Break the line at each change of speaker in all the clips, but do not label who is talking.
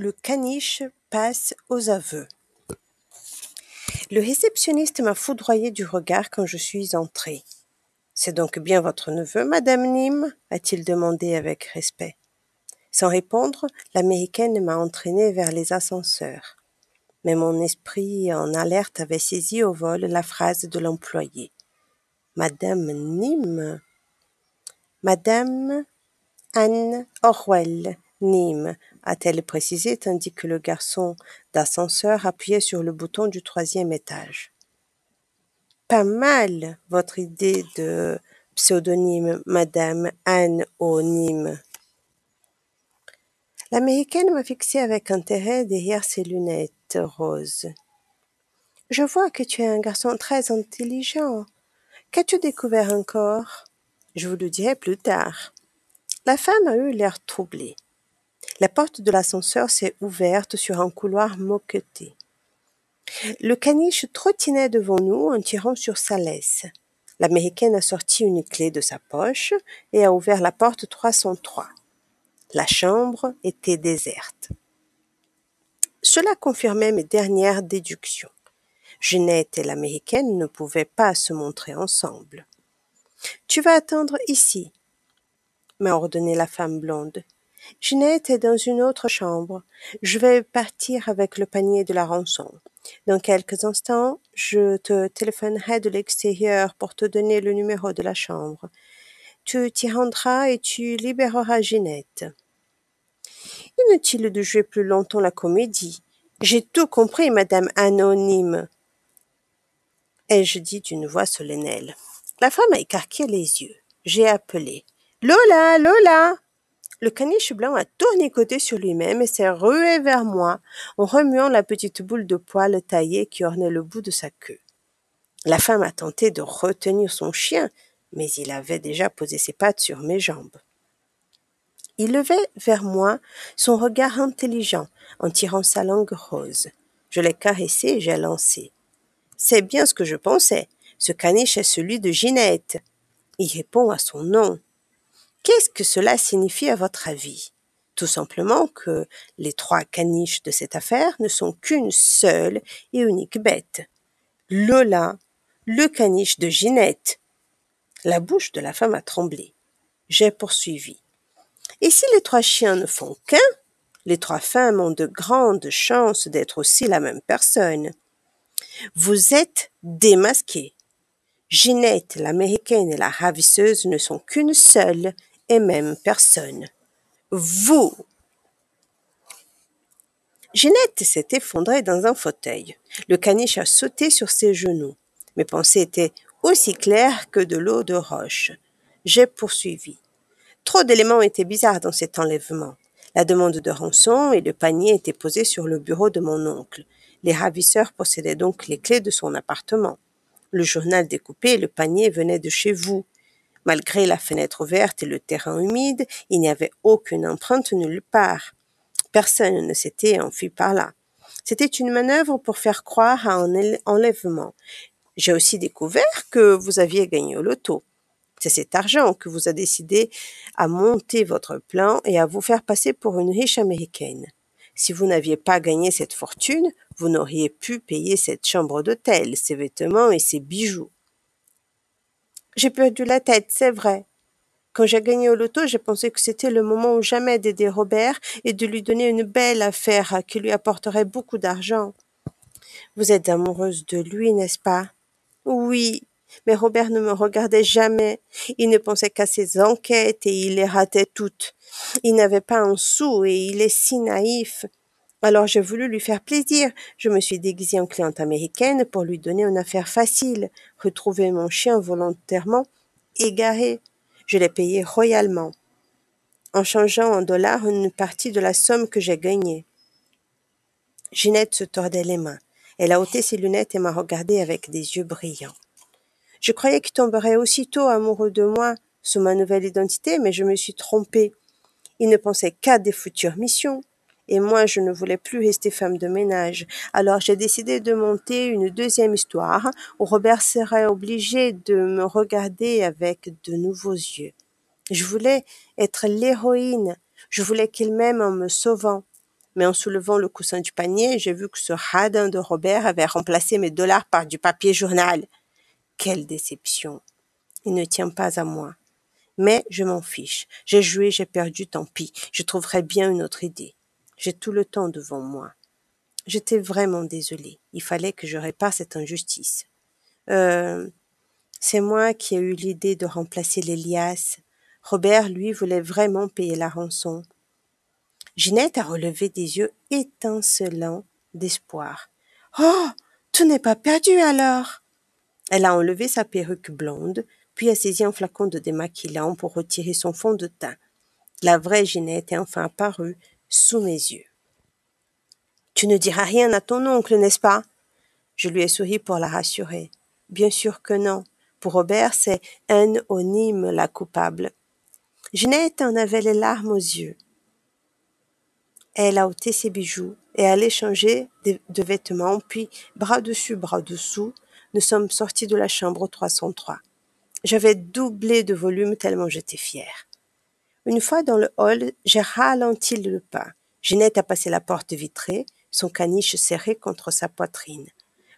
Le caniche passe aux aveux. Le réceptionniste m'a foudroyé du regard quand je suis entrée. C'est donc bien votre neveu, madame Nîmes a-t-il demandé avec respect. Sans répondre, l'américaine m'a entraînée vers les ascenseurs. Mais mon esprit en alerte avait saisi au vol la phrase de l'employé. Madame Nîmes Madame Anne Orwell Nîmes, a-t-elle précisé tandis que le garçon d'ascenseur appuyait sur le bouton du troisième étage. Pas mal, votre idée de pseudonyme, Madame Anne Nîmes. L'américaine m'a fixé avec intérêt derrière ses lunettes roses. Je vois que tu es un garçon très intelligent. Qu'as-tu découvert encore? Je vous le dirai plus tard. La femme a eu l'air troublée. La porte de l'ascenseur s'est ouverte sur un couloir moqueté. Le caniche trottinait devant nous en tirant sur sa laisse. L'américaine a sorti une clé de sa poche et a ouvert la porte 303. La chambre était déserte. Cela confirmait mes dernières déductions. Ginette et l'américaine ne pouvaient pas se montrer ensemble. Tu vas attendre ici, m'a ordonné la femme blonde. Ginette est dans une autre chambre. Je vais partir avec le panier de la rançon. Dans quelques instants, je te téléphonerai de l'extérieur pour te donner le numéro de la chambre. Tu t'y rendras et tu libéreras Ginette. Inutile de jouer plus longtemps la comédie. J'ai tout compris, madame anonyme. Ai-je dit d'une voix solennelle. La femme a écarqué les yeux. J'ai appelé. Lola, Lola! Le caniche blanc a tournicoté sur lui-même et s'est rué vers moi en remuant la petite boule de poil taillée qui ornait le bout de sa queue. La femme a tenté de retenir son chien, mais il avait déjà posé ses pattes sur mes jambes. Il levait vers moi son regard intelligent en tirant sa langue rose. Je l'ai caressé et j'ai lancé. C'est bien ce que je pensais. Ce caniche est celui de Ginette. Il répond à son nom. Qu'est-ce que cela signifie à votre avis? Tout simplement que les trois caniches de cette affaire ne sont qu'une seule et unique bête. Lola, le caniche de Ginette. La bouche de la femme a tremblé. J'ai poursuivi. Et si les trois chiens ne font qu'un, les trois femmes ont de grandes chances d'être aussi la même personne. Vous êtes démasqué. Ginette, l'américaine et la ravisseuse ne sont qu'une seule et même personne. Vous. Ginette s'est effondrée dans un fauteuil. Le caniche a sauté sur ses genoux. Mes pensées étaient aussi claires que de l'eau de roche. J'ai poursuivi. Trop d'éléments étaient bizarres dans cet enlèvement. La demande de rançon et le panier étaient posés sur le bureau de mon oncle. Les ravisseurs possédaient donc les clés de son appartement. Le journal découpé et le panier venaient de chez vous. Malgré la fenêtre ouverte et le terrain humide, il n'y avait aucune empreinte nulle part. Personne ne s'était enfui par là. C'était une manœuvre pour faire croire à un enlèvement. J'ai aussi découvert que vous aviez gagné au loto. C'est cet argent que vous a décidé à monter votre plan et à vous faire passer pour une riche américaine. Si vous n'aviez pas gagné cette fortune, vous n'auriez pu payer cette chambre d'hôtel, ses vêtements et ses bijoux. J'ai perdu la tête, c'est vrai. Quand j'ai gagné au loto, j'ai pensé que c'était le moment ou jamais d'aider Robert et de lui donner une belle affaire qui lui apporterait beaucoup d'argent. Vous êtes amoureuse de lui, n'est-ce pas? Oui, mais Robert ne me regardait jamais. Il ne pensait qu'à ses enquêtes et il les ratait toutes. Il n'avait pas un sou et il est si naïf. Alors j'ai voulu lui faire plaisir. Je me suis déguisée en cliente américaine pour lui donner une affaire facile, retrouver mon chien volontairement égaré. Je l'ai payé royalement, en changeant en dollars une partie de la somme que j'ai gagnée. Ginette se tordait les mains. Elle a ôté ses lunettes et m'a regardé avec des yeux brillants. Je croyais qu'il tomberait aussitôt amoureux de moi sous ma nouvelle identité, mais je me suis trompée. Il ne pensait qu'à des futures missions et moi je ne voulais plus rester femme de ménage. Alors j'ai décidé de monter une deuxième histoire où Robert serait obligé de me regarder avec de nouveaux yeux. Je voulais être l'héroïne, je voulais qu'il m'aime en me sauvant. Mais en soulevant le coussin du panier, j'ai vu que ce radin de Robert avait remplacé mes dollars par du papier journal. Quelle déception. Il ne tient pas à moi. Mais je m'en fiche. J'ai joué, j'ai perdu, tant pis. Je trouverai bien une autre idée. J'ai tout le temps devant moi. J'étais vraiment désolée. Il fallait que je répare cette injustice. Euh, c'est moi qui ai eu l'idée de remplacer l'Elias. Robert, lui, voulait vraiment payer la rançon. Ginette a relevé des yeux étincelants d'espoir. Oh. Tout n'est pas perdu alors. Elle a enlevé sa perruque blonde, puis a saisi un flacon de démaquillant pour retirer son fond de teint. La vraie Ginette est enfin apparue sous mes yeux. Tu ne diras rien à ton oncle, n'est-ce pas? Je lui ai souri pour la rassurer. Bien sûr que non. Pour Robert, c'est Anonyme la coupable. Ginette en avait les larmes aux yeux. Elle a ôté ses bijoux et allé changer de vêtements, puis, bras dessus, bras dessous, nous sommes sortis de la chambre 303. J'avais doublé de volume tellement j'étais fière. Une fois dans le hall, j'ai ralenti le pas. Ginette a passé la porte vitrée, son caniche serré contre sa poitrine.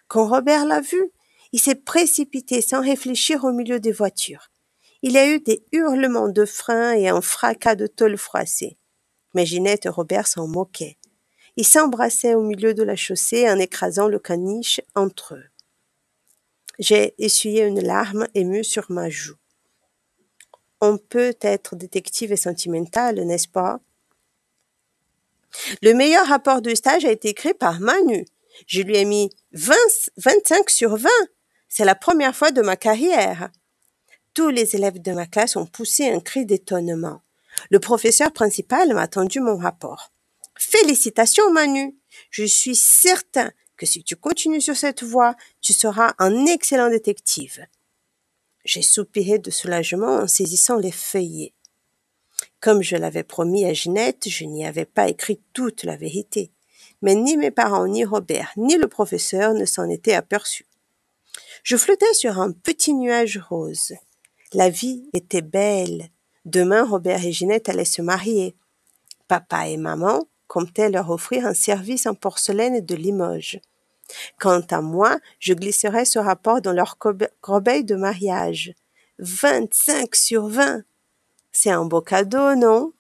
Quand Robert l'a vu, il s'est précipité sans réfléchir au milieu des voitures. Il y a eu des hurlements de frein et un fracas de tôle froissée. Mais Ginette et Robert s'en moquaient. Ils s'embrassaient au milieu de la chaussée en écrasant le caniche entre eux. J'ai essuyé une larme émue sur ma joue. On peut être détective et sentimental, n'est-ce pas? Le meilleur rapport de stage a été écrit par Manu. Je lui ai mis 20, 25 sur 20. C'est la première fois de ma carrière. Tous les élèves de ma classe ont poussé un cri d'étonnement. Le professeur principal m'a tendu mon rapport. Félicitations, Manu. Je suis certain que si tu continues sur cette voie, tu seras un excellent détective. J'ai soupiré de soulagement en saisissant les feuillets. Comme je l'avais promis à Ginette, je n'y avais pas écrit toute la vérité. Mais ni mes parents, ni Robert, ni le professeur ne s'en étaient aperçus. Je flottais sur un petit nuage rose. La vie était belle. Demain, Robert et Ginette allaient se marier. Papa et maman comptaient leur offrir un service en porcelaine de Limoges. Quant à moi, je glisserais ce rapport dans leur corbeille de mariage. 25 sur 20. C'est un beau cadeau, non?